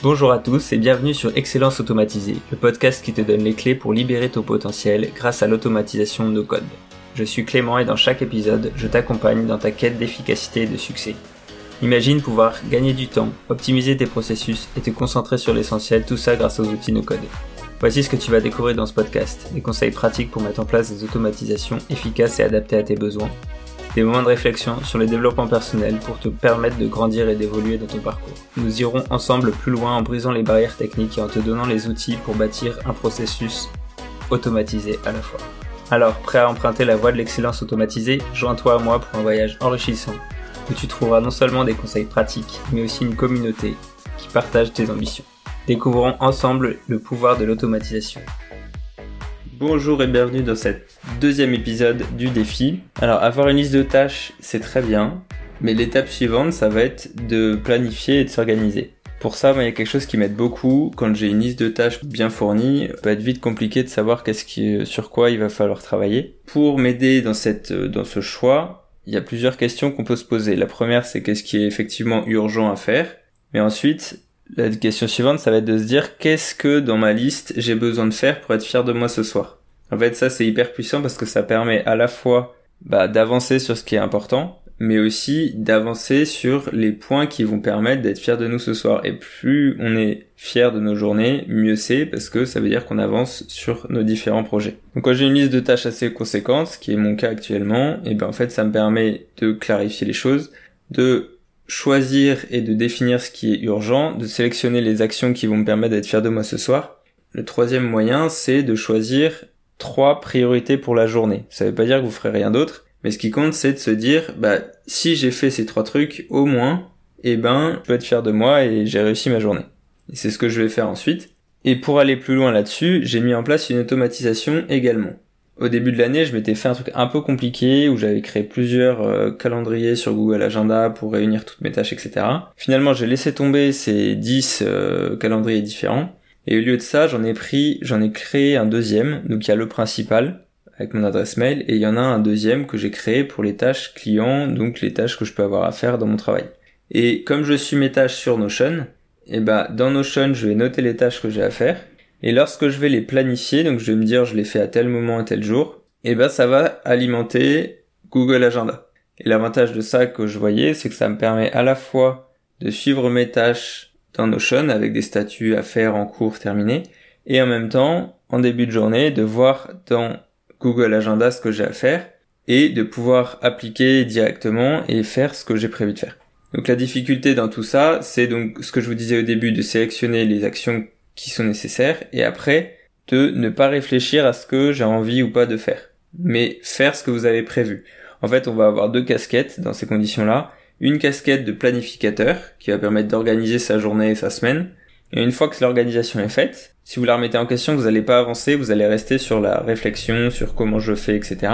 Bonjour à tous et bienvenue sur Excellence Automatisée, le podcast qui te donne les clés pour libérer ton potentiel grâce à l'automatisation de nos codes. Je suis Clément et dans chaque épisode, je t'accompagne dans ta quête d'efficacité et de succès. Imagine pouvoir gagner du temps, optimiser tes processus et te concentrer sur l'essentiel, tout ça grâce aux outils no code. Voici ce que tu vas découvrir dans ce podcast, des conseils pratiques pour mettre en place des automatisations efficaces et adaptées à tes besoins, des moments de réflexion sur le développement personnel pour te permettre de grandir et d'évoluer dans ton parcours. Nous irons ensemble plus loin en brisant les barrières techniques et en te donnant les outils pour bâtir un processus automatisé à la fois. Alors, prêt à emprunter la voie de l'excellence automatisée, joins-toi à moi pour un voyage enrichissant où tu trouveras non seulement des conseils pratiques, mais aussi une communauté qui partage tes ambitions. Découvrons ensemble le pouvoir de l'automatisation. Bonjour et bienvenue dans cet deuxième épisode du défi. Alors avoir une liste de tâches, c'est très bien, mais l'étape suivante, ça va être de planifier et de s'organiser. Pour ça, il y a quelque chose qui m'aide beaucoup. Quand j'ai une liste de tâches bien fournie, ça peut être vite compliqué de savoir qu'est-ce qui, sur quoi il va falloir travailler. Pour m'aider dans cette, dans ce choix, il y a plusieurs questions qu'on peut se poser. La première, c'est qu'est-ce qui est effectivement urgent à faire? Mais ensuite, la question suivante, ça va être de se dire qu'est-ce que dans ma liste j'ai besoin de faire pour être fier de moi ce soir? En fait, ça c'est hyper puissant parce que ça permet à la fois bah, d'avancer sur ce qui est important, mais aussi d'avancer sur les points qui vont permettre d'être fier de nous ce soir. Et plus on est fier de nos journées, mieux c'est parce que ça veut dire qu'on avance sur nos différents projets. Donc quand j'ai une liste de tâches assez conséquente, ce qui est mon cas actuellement, et ben en fait ça me permet de clarifier les choses, de choisir et de définir ce qui est urgent, de sélectionner les actions qui vont me permettre d'être fier de moi ce soir. Le troisième moyen, c'est de choisir trois priorités pour la journée. Ça veut pas dire que vous ferez rien d'autre, mais ce qui compte, c'est de se dire, bah, si j'ai fait ces trois trucs, au moins, eh ben, je peux être fier de moi et j'ai réussi ma journée. C'est ce que je vais faire ensuite. Et pour aller plus loin là-dessus, j'ai mis en place une automatisation également. Au début de l'année, je m'étais fait un truc un peu compliqué où j'avais créé plusieurs euh, calendriers sur Google Agenda pour réunir toutes mes tâches, etc. Finalement, j'ai laissé tomber ces 10 euh, calendriers différents. Et au lieu de ça, j'en ai pris, j'en ai créé un deuxième. Donc il y a le principal avec mon adresse mail et il y en a un deuxième que j'ai créé pour les tâches clients, donc les tâches que je peux avoir à faire dans mon travail. Et comme je suis mes tâches sur Notion, et eh ben dans Notion, je vais noter les tâches que j'ai à faire et lorsque je vais les planifier, donc je vais me dire je les fais à tel moment, à tel jour, et eh ben ça va alimenter Google Agenda. Et l'avantage de ça que je voyais, c'est que ça me permet à la fois de suivre mes tâches dans Notion avec des statuts à faire en cours terminés, et en même temps, en début de journée, de voir dans Google Agenda ce que j'ai à faire, et de pouvoir appliquer directement et faire ce que j'ai prévu de faire. Donc la difficulté dans tout ça, c'est donc ce que je vous disais au début de sélectionner les actions qui sont nécessaires et après de ne pas réfléchir à ce que j'ai envie ou pas de faire, mais faire ce que vous avez prévu. En fait, on va avoir deux casquettes dans ces conditions-là. Une casquette de planificateur qui va permettre d'organiser sa journée et sa semaine. Et une fois que l'organisation est faite, si vous la remettez en question, vous n'allez pas avancer, vous allez rester sur la réflexion, sur comment je fais, etc.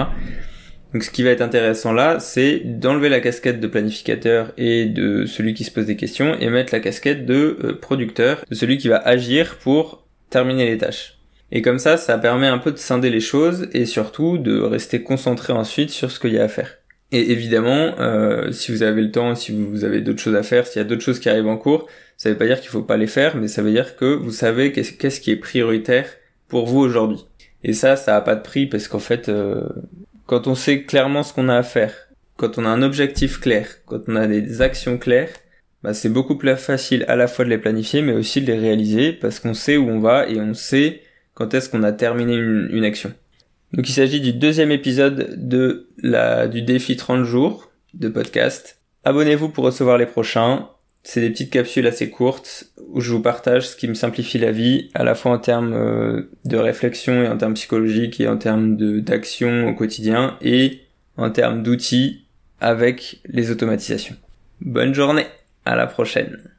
Donc ce qui va être intéressant là, c'est d'enlever la casquette de planificateur et de celui qui se pose des questions et mettre la casquette de euh, producteur, de celui qui va agir pour terminer les tâches. Et comme ça, ça permet un peu de scinder les choses et surtout de rester concentré ensuite sur ce qu'il y a à faire. Et évidemment, euh, si vous avez le temps, si vous avez d'autres choses à faire, s'il y a d'autres choses qui arrivent en cours, ça veut pas dire qu'il faut pas les faire, mais ça veut dire que vous savez qu'est-ce qui est prioritaire pour vous aujourd'hui. Et ça, ça a pas de prix parce qu'en fait, euh, quand on sait clairement ce qu'on a à faire, quand on a un objectif clair, quand on a des actions claires, bah c'est beaucoup plus facile à la fois de les planifier mais aussi de les réaliser parce qu'on sait où on va et on sait quand est-ce qu'on a terminé une, action. Donc il s'agit du deuxième épisode de la, du défi 30 jours de podcast. Abonnez-vous pour recevoir les prochains. C'est des petites capsules assez courtes où je vous partage ce qui me simplifie la vie, à la fois en termes euh, de réflexion et en termes psychologiques et en termes d'action au quotidien et en termes d'outils avec les automatisations. Bonne journée, à la prochaine.